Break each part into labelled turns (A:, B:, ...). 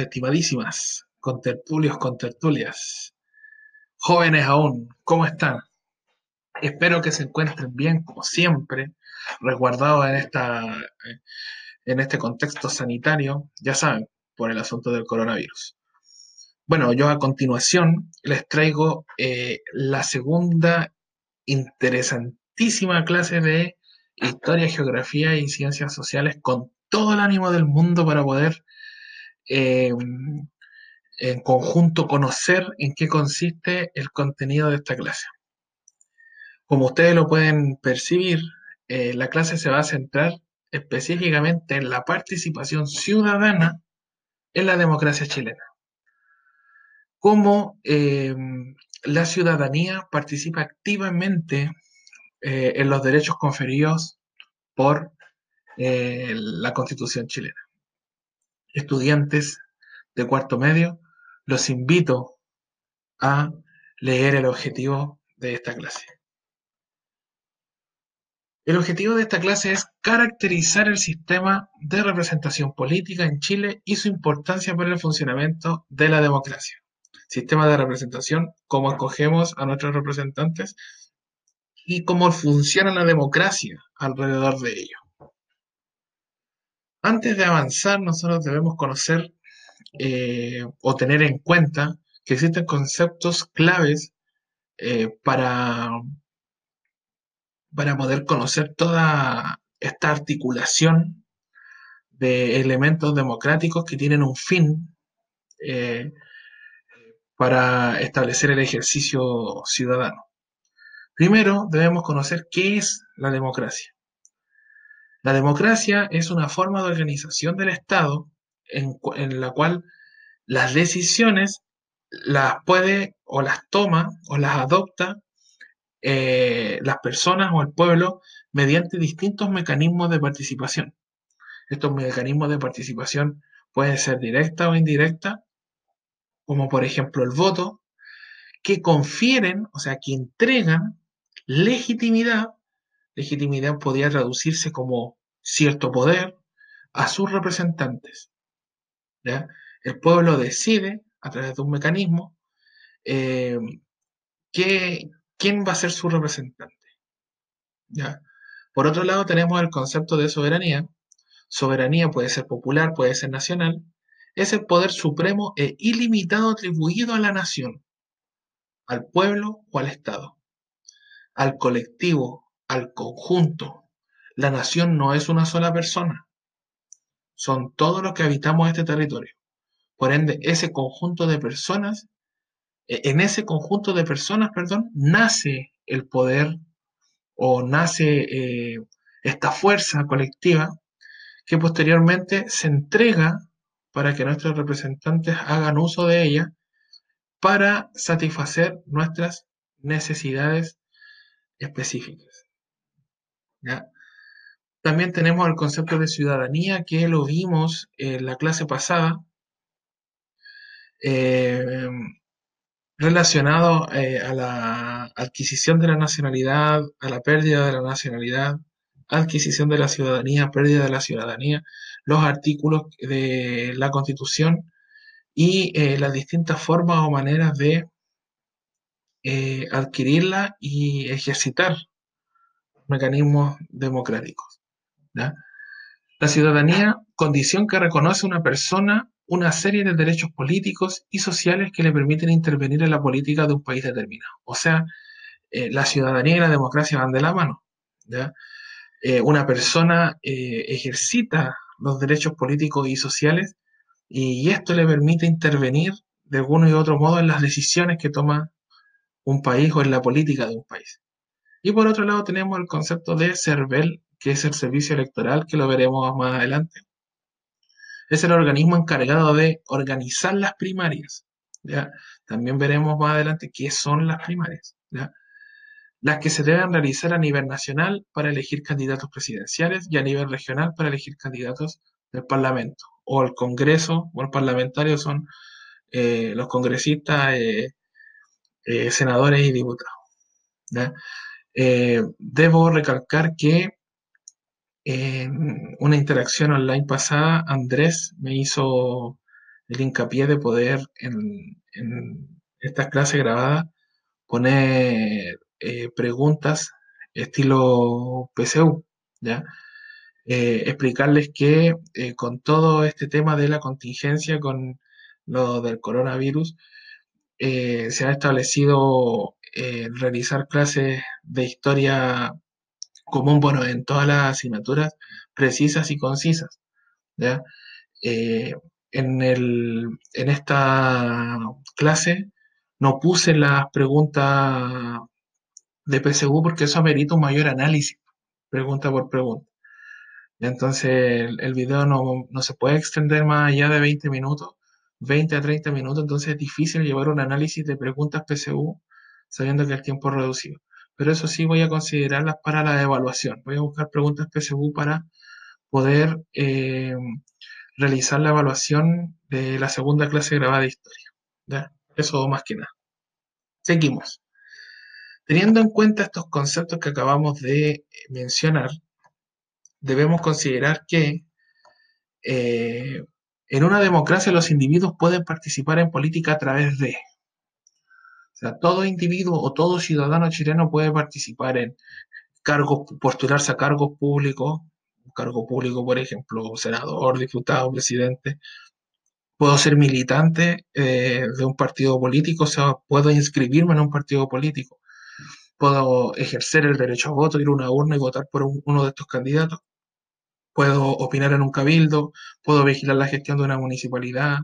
A: estimadísimas contertulios, contertulias, jóvenes aún, ¿cómo están? Espero que se encuentren bien, como siempre, resguardados en, esta, en este contexto sanitario, ya saben, por el asunto del coronavirus. Bueno, yo a continuación les traigo eh, la segunda interesantísima clase de historia, geografía y ciencias sociales con todo el ánimo del mundo para poder eh, en conjunto conocer en qué consiste el contenido de esta clase. Como ustedes lo pueden percibir, eh, la clase se va a centrar específicamente en la participación ciudadana en la democracia chilena. Cómo eh, la ciudadanía participa activamente en los derechos conferidos por la constitución chilena estudiantes de cuarto medio, los invito a leer el objetivo de esta clase. El objetivo de esta clase es caracterizar el sistema de representación política en Chile y su importancia para el funcionamiento de la democracia. Sistema de representación, cómo escogemos a nuestros representantes y cómo funciona la democracia alrededor de ello. Antes de avanzar, nosotros debemos conocer eh, o tener en cuenta que existen conceptos claves eh, para, para poder conocer toda esta articulación de elementos democráticos que tienen un fin eh, para establecer el ejercicio ciudadano. Primero debemos conocer qué es la democracia. La democracia es una forma de organización del Estado en, la cual las decisiones las puede o las toma o las adopta eh, las personas o el pueblo mediante distintos mecanismos de participación. Estos mecanismos de participación pueden ser directa o indirecta, como por ejemplo el voto, que confieren, o sea, que entregan legitimidad legitimidad podía traducirse como cierto poder a sus representantes. El pueblo decide, a través de un mecanismo, eh, quién va a ser su representante. Por otro lado, tenemos el concepto de soberanía. Soberanía puede ser popular, puede ser nacional. Es el poder supremo e ilimitado atribuido a la nación, al pueblo o al Estado, al colectivo al conjunto. La nación no es una sola persona, son todos los que habitamos este territorio. Por ende, ese conjunto de personas, e, en ese conjunto de personas, perdón, nace el poder o nace eh, esta fuerza colectiva que posteriormente se entrega para que nuestros representantes hagan uso de ella para satisfacer nuestras necesidades específicas. También tenemos el concepto de ciudadanía que lo vimos en la clase pasada, eh, relacionado eh, a la adquisición de la nacionalidad, a la pérdida de la nacionalidad, adquisición de la ciudadanía, pérdida de la ciudadanía, los artículos de la Constitución y eh, las distintas formas o maneras de adquirirla y ejercitar mecanismos democráticos. La ciudadanía, condición que reconoce a una persona una serie de derechos políticos y sociales que le permiten intervenir en la política de un país determinado. O sea, eh, la ciudadanía y la democracia van de la mano. Eh, una persona eh, ejercita los derechos políticos y sociales y esto le permite intervenir de alguno y otro modo en las decisiones que toma un país o en la política de un país. Y por otro lado tenemos el concepto de CERVEL, que es el servicio electoral, que lo veremos más adelante. Es el organismo encargado de organizar las primarias. También veremos más adelante qué son las primarias. Las que se deben realizar a nivel nacional para elegir candidatos presidenciales y a nivel regional para elegir candidatos del Parlamento. O el Congreso o el parlamentario son eh, los congresistas, eh, eh, senadores y diputados. ¿ya? Eh, debo recalcar que en una interacción online pasada, Andrés me hizo el hincapié de poder en, estas clases grabadas poner eh, preguntas estilo PCU, ¿ya? Eh, explicarles que con todo este tema de la contingencia, con lo del coronavirus, se ha establecido realizar clases de historia común, bueno, en todas las asignaturas precisas y concisas, ¿ya? en, el, en esta clase no puse las preguntas de PSU porque eso amerita un mayor análisis, pregunta por pregunta. Entonces el, video no, se puede extender más allá de 20 minutos, 20 a 30 minutos, entonces es difícil llevar un análisis de preguntas PSU sabiendo que el tiempo es reducido. Pero eso sí voy a considerarlas para la evaluación. Voy a buscar preguntas PSU para poder eh, realizar la evaluación de la segunda clase grabada de historia. Eso más que nada. Seguimos. Teniendo en cuenta estos conceptos que acabamos de mencionar, debemos considerar que eh, en una democracia los individuos pueden participar en política a través de... Sea, todo individuo o todo ciudadano chileno puede participar en cargos, postularse a cargos públicos cargo público, por ejemplo, senador, diputado, presidente. Puedo ser militante eh, de un partido político, o sea, puedo inscribirme en un partido político. Puedo ejercer el derecho a voto, ir a una urna y votar por uno de estos candidatos. Puedo opinar en un cabildo, puedo vigilar la gestión de una municipalidad,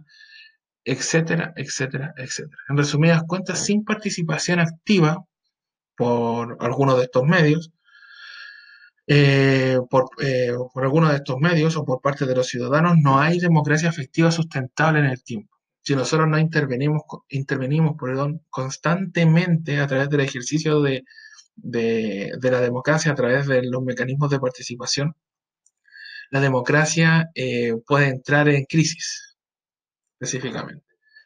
A: etcétera, etcétera, etcétera. En resumidas cuentas, sin participación activa por algunos de estos medios, eh, por, eh, por alguno de estos medios o por parte de los ciudadanos, no hay democracia efectiva sustentable en el tiempo. Si nosotros no intervenimos, intervenimos perdón, constantemente a través del ejercicio de, de, la democracia, a través de los mecanismos de participación, la democracia eh, puede entrar en crisis, específicamente.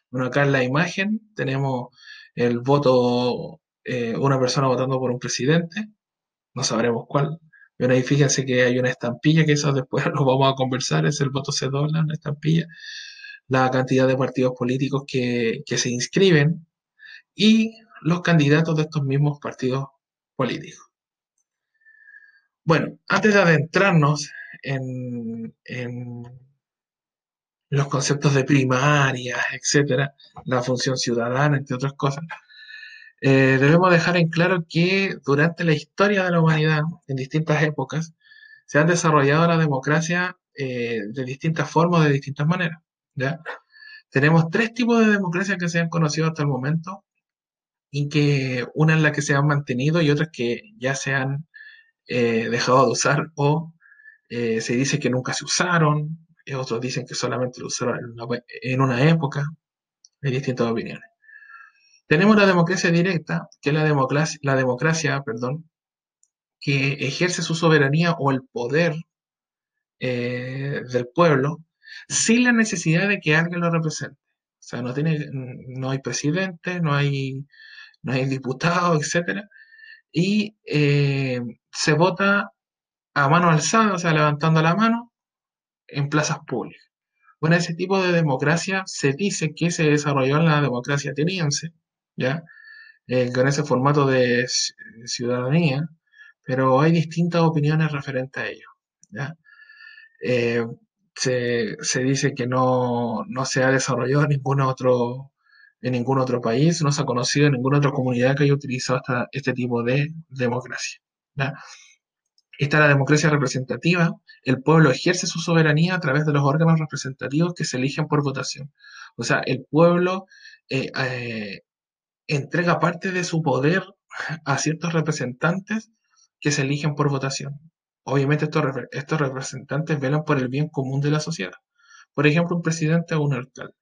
A: Bueno, acá en la imagen tenemos el voto, una persona votando por un presidente, no sabremos cuál, pero ahí fíjense que hay una estampilla, que eso después lo vamos a conversar, es el voto se dobla, una estampilla, la cantidad de partidos políticos que, se inscriben y los candidatos de estos mismos partidos políticos. Bueno, antes de adentrarnos en, en los conceptos de primaria, etcétera, la función ciudadana, entre otras cosas, eh, debemos dejar en claro que durante la historia de la humanidad, en distintas épocas, se han desarrollado la democracia eh, de distintas formas, de distintas maneras. Tenemos tres tipos de democracia que se han conocido hasta el momento, y que una es la que se han mantenido y otras que ya se han eh, dejado de usar o se dice que nunca se usaron, otros dicen que solamente lo usaron en una, época. Hay distintas opiniones. Tenemos la democracia directa, que es la democracia, la democracia perdón, que ejerce su soberanía o el poder eh, del pueblo sin la necesidad de que alguien lo represente. O sea, no, tiene, no hay presidente, no hay, no hay diputado, etc. Y eh, se vota a mano alzada, o sea, levantando la mano en plazas públicas. Bueno, ese tipo de democracia se dice que se desarrolló en la democracia ateniense, ¿ya? Eh, con ese formato de ciudadanía, pero hay distintas opiniones referentes a ello, ¿ya? Eh, se, dice que no, se ha desarrollado en ningún otro en ningún otro país, no se ha conocido en ninguna otra comunidad que haya utilizado este tipo de democracia. ¿ya? Está la democracia representativa. El pueblo ejerce su soberanía a través de los órganos representativos que se eligen por votación. O sea, el pueblo eh, entrega parte de su poder a ciertos representantes que se eligen por votación. Obviamente estos, representantes velan por el bien común de la sociedad. Por ejemplo, un presidente o un alcalde.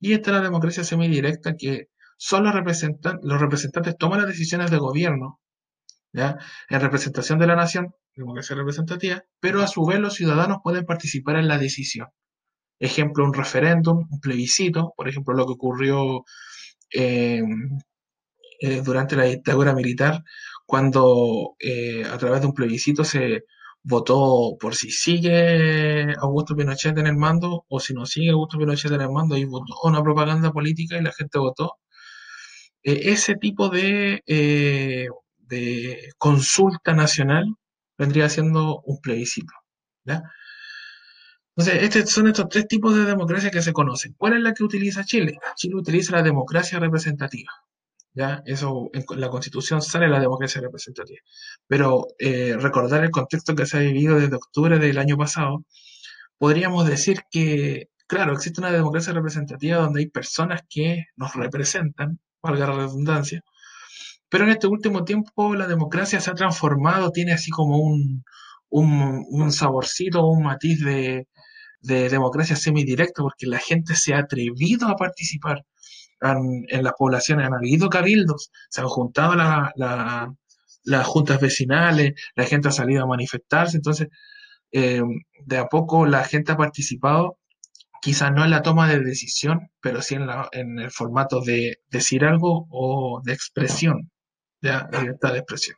A: Y esta es la democracia semidirecta que solo los representantes toman las decisiones de gobierno en representación de la nación, democracia representativa, pero a su vez los ciudadanos pueden participar en la decisión. Ejemplo, un referéndum, un plebiscito, por ejemplo, lo que ocurrió eh, eh, durante la dictadura militar, cuando eh, a través de un plebiscito se votó por si sigue Augusto Pinochet en el mando o si no sigue Augusto Pinochet en el mando y votó una propaganda política y la gente votó. Ese tipo de, de consulta nacional vendría siendo un plebiscito. Entonces, estos son estos tres tipos de democracia que se conocen. ¿Cuál es la que utiliza Chile? Chile utiliza la democracia representativa. ¿ya? Eso, en la constitución sale la democracia representativa. Pero eh, recordar el contexto que se ha vivido desde octubre del año pasado, podríamos decir que, claro, existe una democracia representativa donde hay personas que nos representan, valga la redundancia, pero en este último tiempo la democracia se ha transformado, tiene así como un, saborcito, un matiz de, de democracia semidirecta, porque la gente se ha atrevido a participar en las poblaciones, han habido cabildos, se han juntado las juntas vecinales, la gente ha salido a manifestarse, entonces eh, de a poco la gente ha participado, quizás no en la toma de decisión, pero sí en, en el formato de decir algo o de expresión, de libertad de expresión.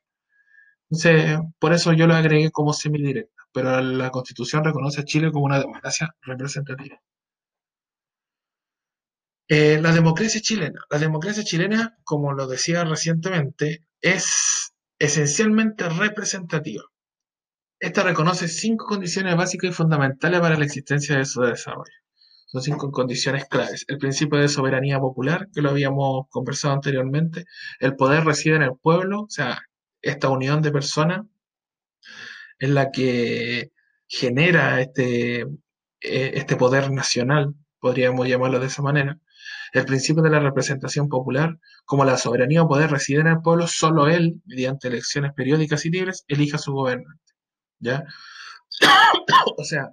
A: Entonces, por eso yo lo agregué como semidirecta, pero la Constitución reconoce a Chile como una democracia representativa. Eh, la democracia chilena. La democracia chilena, como lo decía recientemente, es esencialmente representativa. Esta reconoce cinco condiciones básicas y fundamentales para la existencia de su desarrollo. Son cinco condiciones claves. El principio de soberanía popular, que lo habíamos conversado anteriormente. El poder reside en el pueblo, o sea, esta unión de personas en la que genera este, eh, este poder nacional, podríamos llamarlo de esa manera. El principio de la representación popular, como la soberanía o poder reside en el pueblo, solo él, mediante elecciones periódicas y libres, elija su gobernante. ¿Ya? o sea,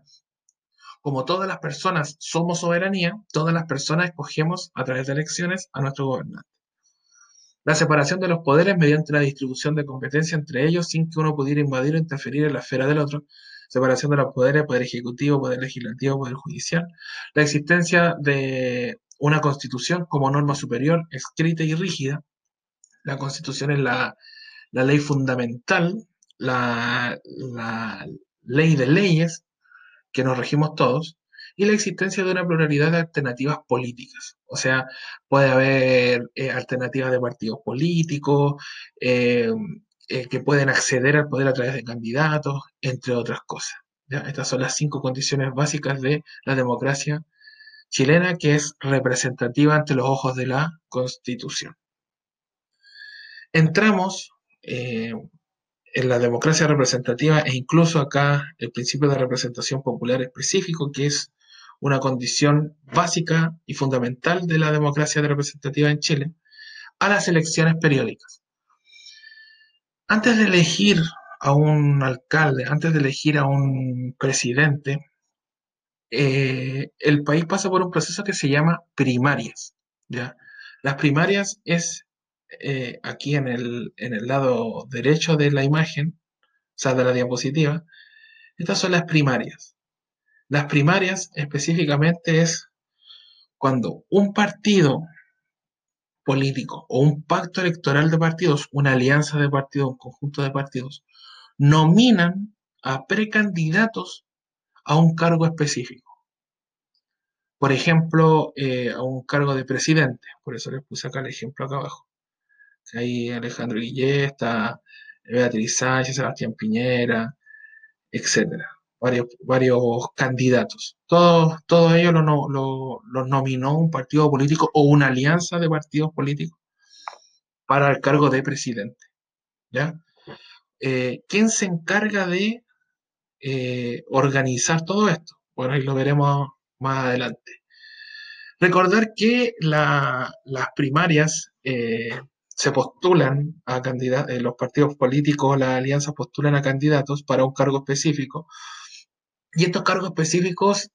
A: como todas las personas somos soberanía, todas las personas escogemos a través de elecciones a nuestro gobernante. La separación de los poderes mediante la distribución de competencia entre ellos sin que uno pudiera invadir o interferir en la esfera del otro. Separación de los poderes, poder ejecutivo, poder legislativo, poder judicial. La existencia de una constitución como norma superior, escrita y rígida. La constitución es la, ley fundamental, la, ley de leyes que nos regimos todos, y la existencia de una pluralidad de alternativas políticas. O sea, puede haber eh, alternativas de partidos políticos eh, eh, que pueden acceder al poder a través de candidatos, entre otras cosas. Estas son las cinco condiciones básicas de la democracia chilena que es representativa ante los ojos de la Constitución. Entramos en la democracia representativa e incluso acá el principio de representación popular específico, que es una condición básica y fundamental de la democracia representativa en Chile, a las elecciones periódicas. Antes de elegir a un alcalde, antes de elegir a un presidente, eh, el país pasa por un proceso que se llama primarias. ¿ya? Las primarias es eh, aquí en el, en el lado derecho de la imagen, o sea, de la diapositiva, estas son las primarias. Las primarias específicamente es cuando un partido político o un pacto electoral de partidos, una alianza de partidos, un conjunto de partidos, nominan a precandidatos a un cargo específico. Por ejemplo, eh, a un cargo de presidente, por eso les puse acá el ejemplo acá abajo. Ahí Alejandro Guillé, está Beatriz Sánchez, Sebastián Piñera, etcétera. Varios, varios candidatos. Todos, todos ellos los nominó un partido político o una alianza de partidos políticos para el cargo de presidente. ¿ya? Eh, ¿Quién se encarga de eh, organizar todo esto. Bueno, ahí lo veremos más adelante. Recordar que las primarias eh, se postulan a candidatos, eh, los partidos políticos, las alianzas postulan a candidatos para un cargo específico. Y estos cargos específicos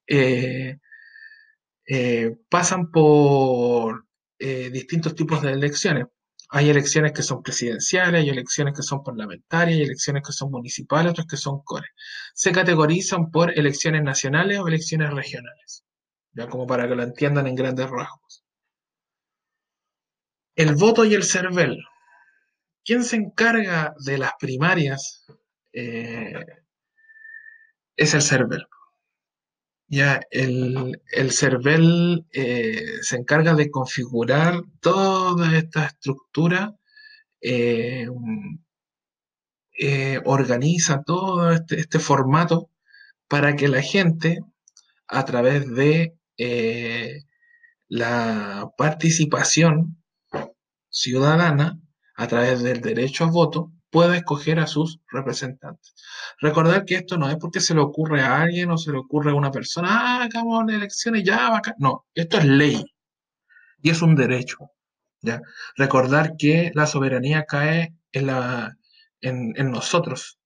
A: pasan por distintos tipos de elecciones. Hay elecciones que son presidenciales, hay elecciones que son parlamentarias, hay elecciones que son municipales, otras que son core. Se categorizan por elecciones nacionales o elecciones regionales, ya como para que lo entiendan en grandes rasgos. El voto y el CERVEL. ¿Quién se encarga de las primarias? Eh, es el CERVEL. Ya, el, el CERVEL eh, se encarga de configurar toda esta estructura, eh, organiza todo este, este, formato para que la gente, a través de la participación ciudadana, a través del derecho a voto, pueda escoger a sus representantes. Recordar que esto no es porque se le ocurre a alguien o se le ocurre a una persona, ah, elecciones, ya. No, esto es ley y es un derecho. ¿ya? Recordar que la soberanía cae en, la, en, en nosotros.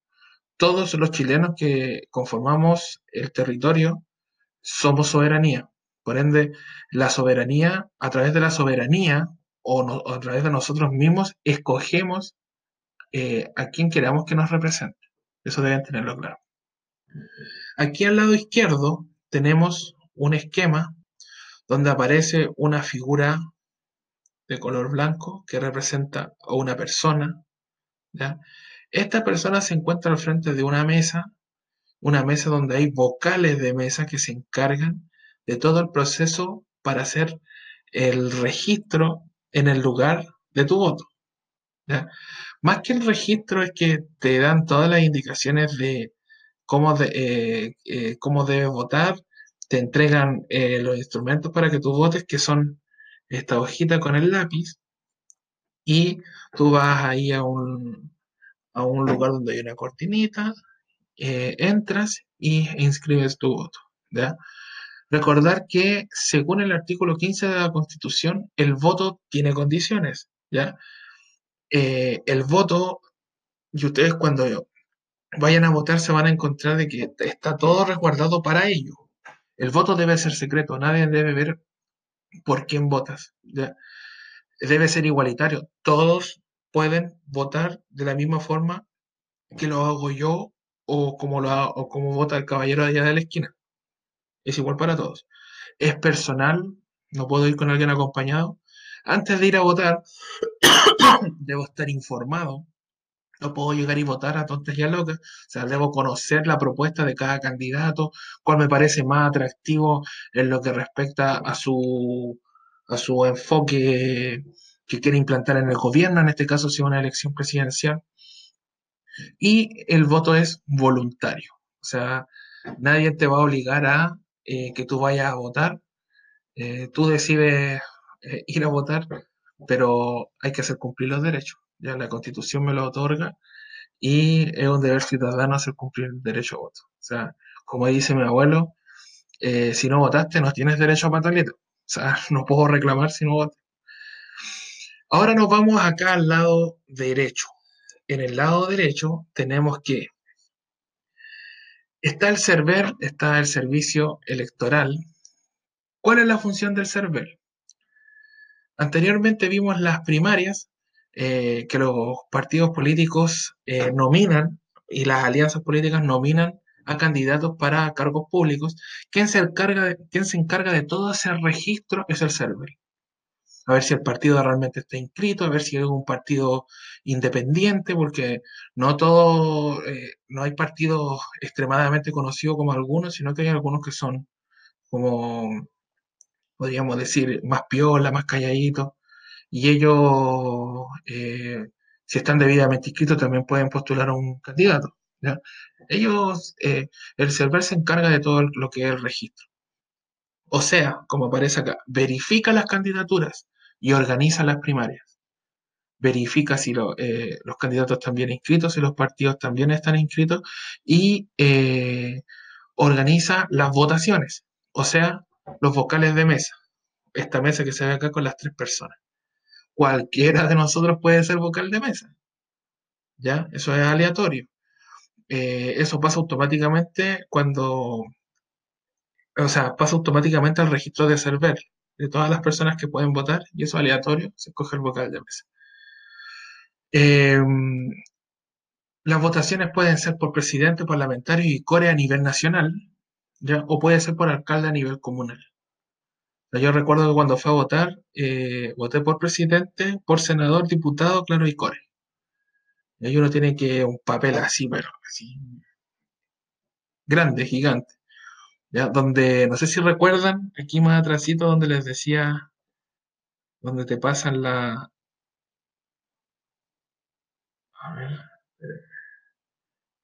A: Todos los chilenos que conformamos el territorio somos soberanía. Por ende, la soberanía, a través de la soberanía o, a través de nosotros mismos, escogemos eh, a quien queramos que nos represente. Eso deben tenerlo claro. Aquí al lado izquierdo tenemos un esquema donde aparece una figura de color blanco que representa a una persona. Esta persona se encuentra al frente de una mesa, una mesa donde hay vocales de mesa que se encargan de todo el proceso para hacer el registro en el lugar de tu voto. Más que el registro es que te dan todas las indicaciones de cómo, eh, eh, cómo debes votar, te entregan eh, los instrumentos para que tú votes, que son esta hojita con el lápiz, y tú vas ahí a un, a un lugar donde hay una cortinita, entras y inscribes tu voto. Recordar que según el artículo 15 de la Constitución, el voto tiene condiciones. Eh, el voto, y ustedes cuando vayan a votar se van a encontrar de que está todo resguardado para ello. El voto debe ser secreto, nadie debe ver por quién votas. Debe ser igualitario. Todos pueden votar de la misma forma que lo hago yo o como, lo o como vota el caballero allá de la esquina. Es igual para todos. Es personal, no puedo ir con alguien acompañado. Antes de ir a votar, debo estar informado. No puedo llegar y votar a tontas y a locas. O sea, debo conocer la propuesta de cada candidato, cuál me parece más atractivo en lo que respecta a su, a su enfoque que quiere implantar en el gobierno, en este caso si es una elección presidencial. Y el voto es voluntario. O sea, nadie te va a obligar a eh, que tú vayas a votar. Eh, tú decides eh, ir a votar, pero hay que hacer cumplir los derechos. Ya la constitución me lo otorga y es un deber ciudadano hacer cumplir el derecho a voto. O sea, como dice mi abuelo, si no votaste no tienes derecho a pataleta. O sea, no puedo reclamar si no voté. Ahora nos vamos acá al lado derecho. En el lado derecho tenemos que está el server, está el servicio electoral. ¿Cuál es la función del server? Anteriormente vimos las primarias eh, que los partidos políticos eh, nominan y las alianzas políticas nominan a candidatos para cargos públicos. ¿Quién se encarga de, quién se encarga de todo ese registro? Es el server. A ver si el partido realmente está inscrito, a ver si es un partido independiente, porque no todo, eh, no hay partidos extremadamente conocidos como algunos, sino que hay algunos que son como podríamos decir, más piola, más calladito, y ellos, eh, si están debidamente inscritos, también pueden postular a un candidato. Ellos, eh, el server se encarga de todo lo que es el registro. O sea, como aparece acá, verifica las candidaturas y organiza las primarias. Verifica si eh, los candidatos están bien inscritos, si los partidos también están inscritos y organiza las votaciones. O sea, los vocales de mesa. Esta mesa que se ve acá con las tres personas. Cualquiera de nosotros puede ser vocal de mesa. ¿Ya? Eso es aleatorio. Eh, eso pasa automáticamente cuando, o sea, pasa automáticamente al registro de server de todas las personas que pueden votar y eso aleatorio se escoge el vocal de mesa. Em, las votaciones pueden ser por presidente, parlamentario y core a nivel nacional, o puede ser por alcalde a nivel comunal. yo recuerdo que cuando fue a votar, eh, voté por presidente, por senador, diputado, claro, y core. Y uno tiene que un papel así, pero así grande, gigante, Donde, no sé si recuerdan, aquí más atrásito donde les decía, donde te pasan la... A ver,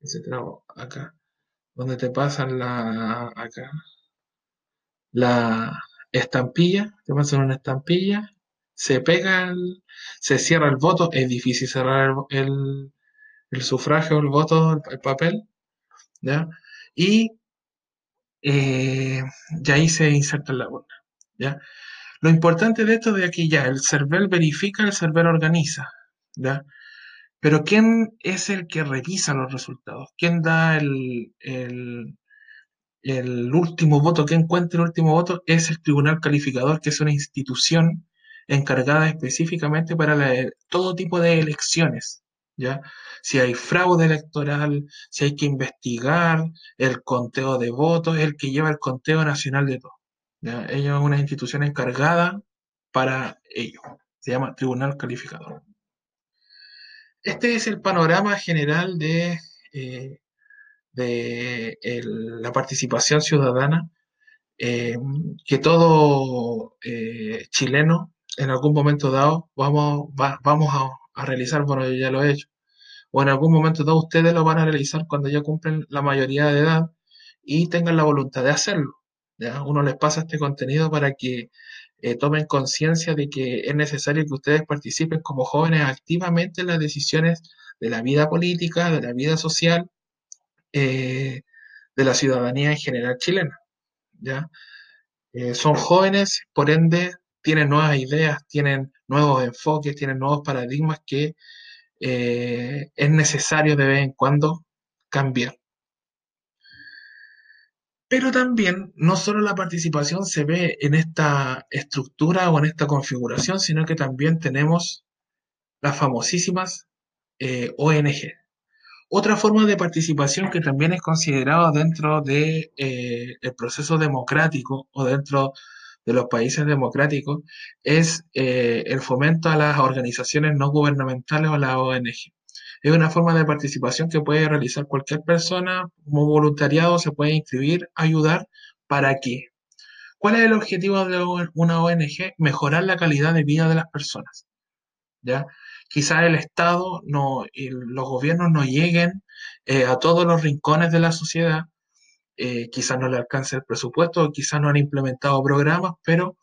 A: ese trago, acá, donde te pasan la... acá, la estampilla, te pasan una estampilla, se pega, se cierra el voto, es difícil cerrar el, el, sufragio, el voto, el, papel, ¿ya? Y, eh, ahí se inserta en la urna, ¿ya? Lo importante de esto de aquí ya, el server verifica, el server organiza, ¿ya? Pero ¿quién es el que revisa los resultados? ¿Quién da el, el último voto, que encuentre el último voto, es el tribunal calificador, que es una institución encargada específicamente para todo tipo de elecciones. ¿Ya? Si hay fraude electoral, si hay que investigar el conteo de votos, es el que lleva el conteo nacional de todo. ¿ya? Ellos es una institución encargada para ello. Se llama Tribunal Calificador. Este es el panorama general de eh, de la participación ciudadana eh, que todo eh, chileno en algún momento dado vamos, vamos a, realizar, bueno, yo ya lo he hecho, o en algún momento dado ustedes lo van a realizar cuando ya cumplen la mayoría de edad y tengan la voluntad de hacerlo. ¿ya? Uno les pasa este contenido para que eh, tomen conciencia de que es necesario que ustedes participen como jóvenes activamente en las decisiones de la vida política, de la vida social, eh, de la ciudadanía en general chilena. ¿ya? Eh, son jóvenes, por ende, tienen nuevas ideas, tienen nuevos enfoques, tienen nuevos paradigmas que eh, es necesario de vez en cuando cambiar. Pero también no solo la participación se ve en esta estructura o en esta configuración, sino que también tenemos las famosísimas ONG, otra forma de participación que también es considerada dentro del de, eh, proceso democrático o dentro de los países democráticos es eh, el fomento a las organizaciones no gubernamentales o a la ONG. Es una forma de participación que puede realizar cualquier persona como voluntariado, se puede inscribir, ayudar. ¿Para qué? ¿Cuál es el objetivo de una ONG? Mejorar la calidad de vida de las personas. ¿ya? quizás el Estado no, y los gobiernos no lleguen eh, a todos los rincones de la sociedad, eh, quizás no le alcance el presupuesto, quizás no han implementado programas, pero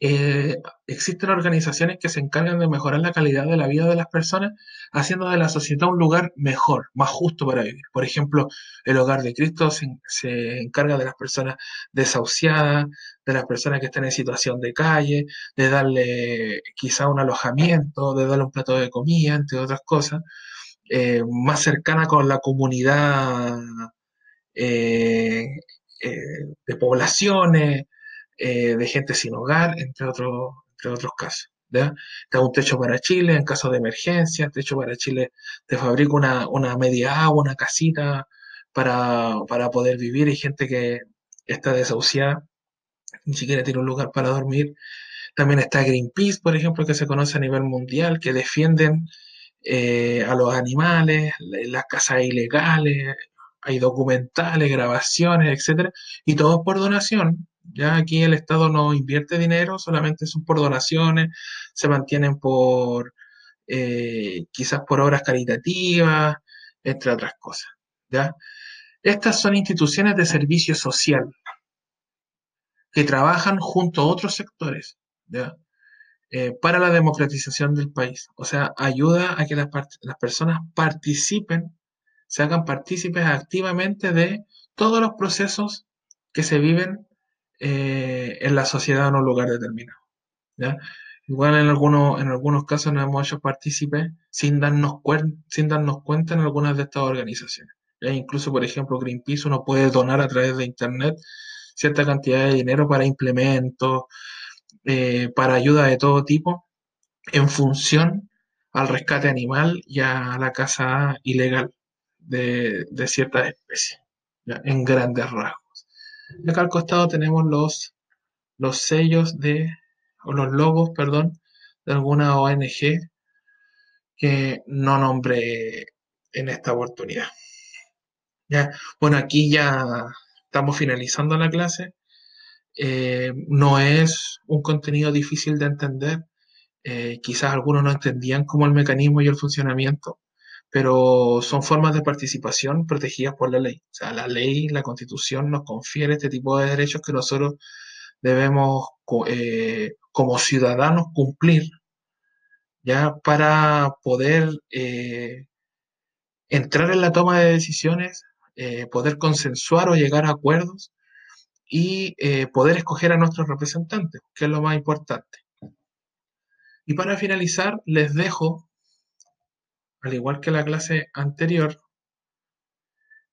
A: eh, existen organizaciones que se encargan de mejorar la calidad de la vida de las personas, haciendo de la sociedad un lugar mejor, más justo para vivir. Por ejemplo, el Hogar de Cristo se, encarga de las personas desahuciadas, de las personas que están en situación de calle, de darle quizá un alojamiento, de darle un plato de comida, entre otras cosas, eh, más cercana con la comunidad eh, de poblaciones eh, de gente sin hogar, entre, otros entre otros casos. ¿ya? Un techo para Chile en caso de emergencia, techo para Chile te fabrica una, una media agua, una casita para, para poder vivir. Hay gente que está desahuciada, ni siquiera tiene un lugar para dormir. También está Greenpeace, por ejemplo, que se conoce a nivel mundial, que defienden eh, a los animales, las casas ilegales, hay documentales, grabaciones, etcétera, y todo por donación. Ya aquí el Estado no invierte dinero, solamente son por donaciones, se mantienen por eh, quizás por obras caritativas, entre otras cosas. ¿ya? Estas son instituciones de servicio social que trabajan junto a otros sectores. Eh, para la democratización del país. O sea, ayuda a que las personas participen, se hagan partícipes activamente de todos los procesos que se viven eh, en la sociedad en un lugar determinado. Igual en algunos, en algunos casos nos hemos hecho partícipes sin darnos, sin darnos cuenta en algunas de estas organizaciones. Incluso, por ejemplo, Greenpeace uno puede donar a través de Internet cierta cantidad de dinero para implementos, eh, para ayuda de todo tipo, en función al rescate animal y a la caza ilegal de, ciertas especies, en grandes rasgos. Y acá al costado tenemos los, los sellos de, o los logos, perdón, de alguna ONG que no nombré en esta oportunidad. Ya, bueno, aquí ya estamos finalizando la clase. Eh, no es un contenido difícil de entender. Eh, quizás algunos no entendían cómo el mecanismo y el funcionamiento, pero son formas de participación protegidas por la ley. O sea, la ley, la constitución nos confiere este tipo de derechos que nosotros debemos eh, como ciudadanos cumplir ya para poder eh, entrar en la toma de decisiones, eh, poder consensuar o llegar a acuerdos y poder escoger a nuestros representantes, que es lo más importante. Y para finalizar, les dejo, al igual que la clase anterior,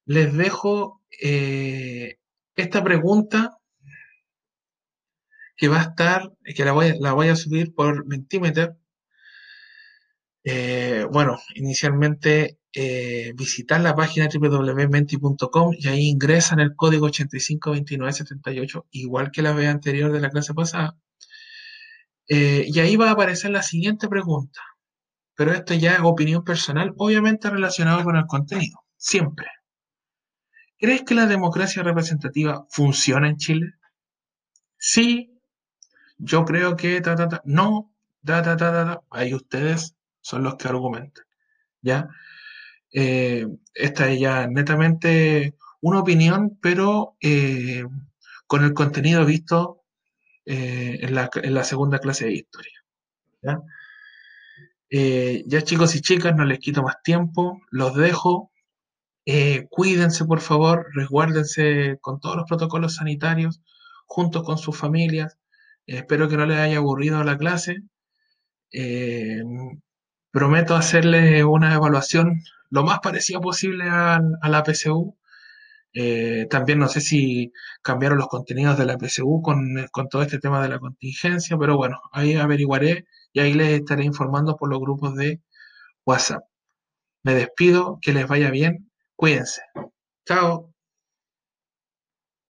A: les dejo esta pregunta que va a estar, que la voy, a subir por Mentimeter. Eh, bueno, inicialmente eh, visitar la página www.menti.com y ahí ingresan el código 852978, igual que la vez anterior de la clase pasada. Eh, y ahí va a aparecer la siguiente pregunta, pero esto ya es opinión personal, obviamente relacionado con el contenido, siempre. ¿Crees que la democracia representativa funciona en Chile? Sí, yo creo que ta, ta, ta, no, ta, ta, ta, ta, ahí ustedes son los que argumentan, ¿ya? Eh, esta es ya netamente una opinión, pero eh, con el contenido visto eh, en, la, en, la, segunda clase de historia. ¿ya? Ya chicos y chicas, no les quito más tiempo, los dejo. cuídense por favor, resguárdense con todos los protocolos sanitarios, juntos con sus familias. Espero que no les haya aburrido la clase. Eh, prometo hacerles una evaluación lo más parecida posible a, la PSU. Eh, también no sé si cambiaron los contenidos de la PSU con, con, todo este tema de la contingencia, pero bueno, ahí averiguaré y ahí les estaré informando por los grupos de WhatsApp. Me despido, que les vaya bien, cuídense. Chao.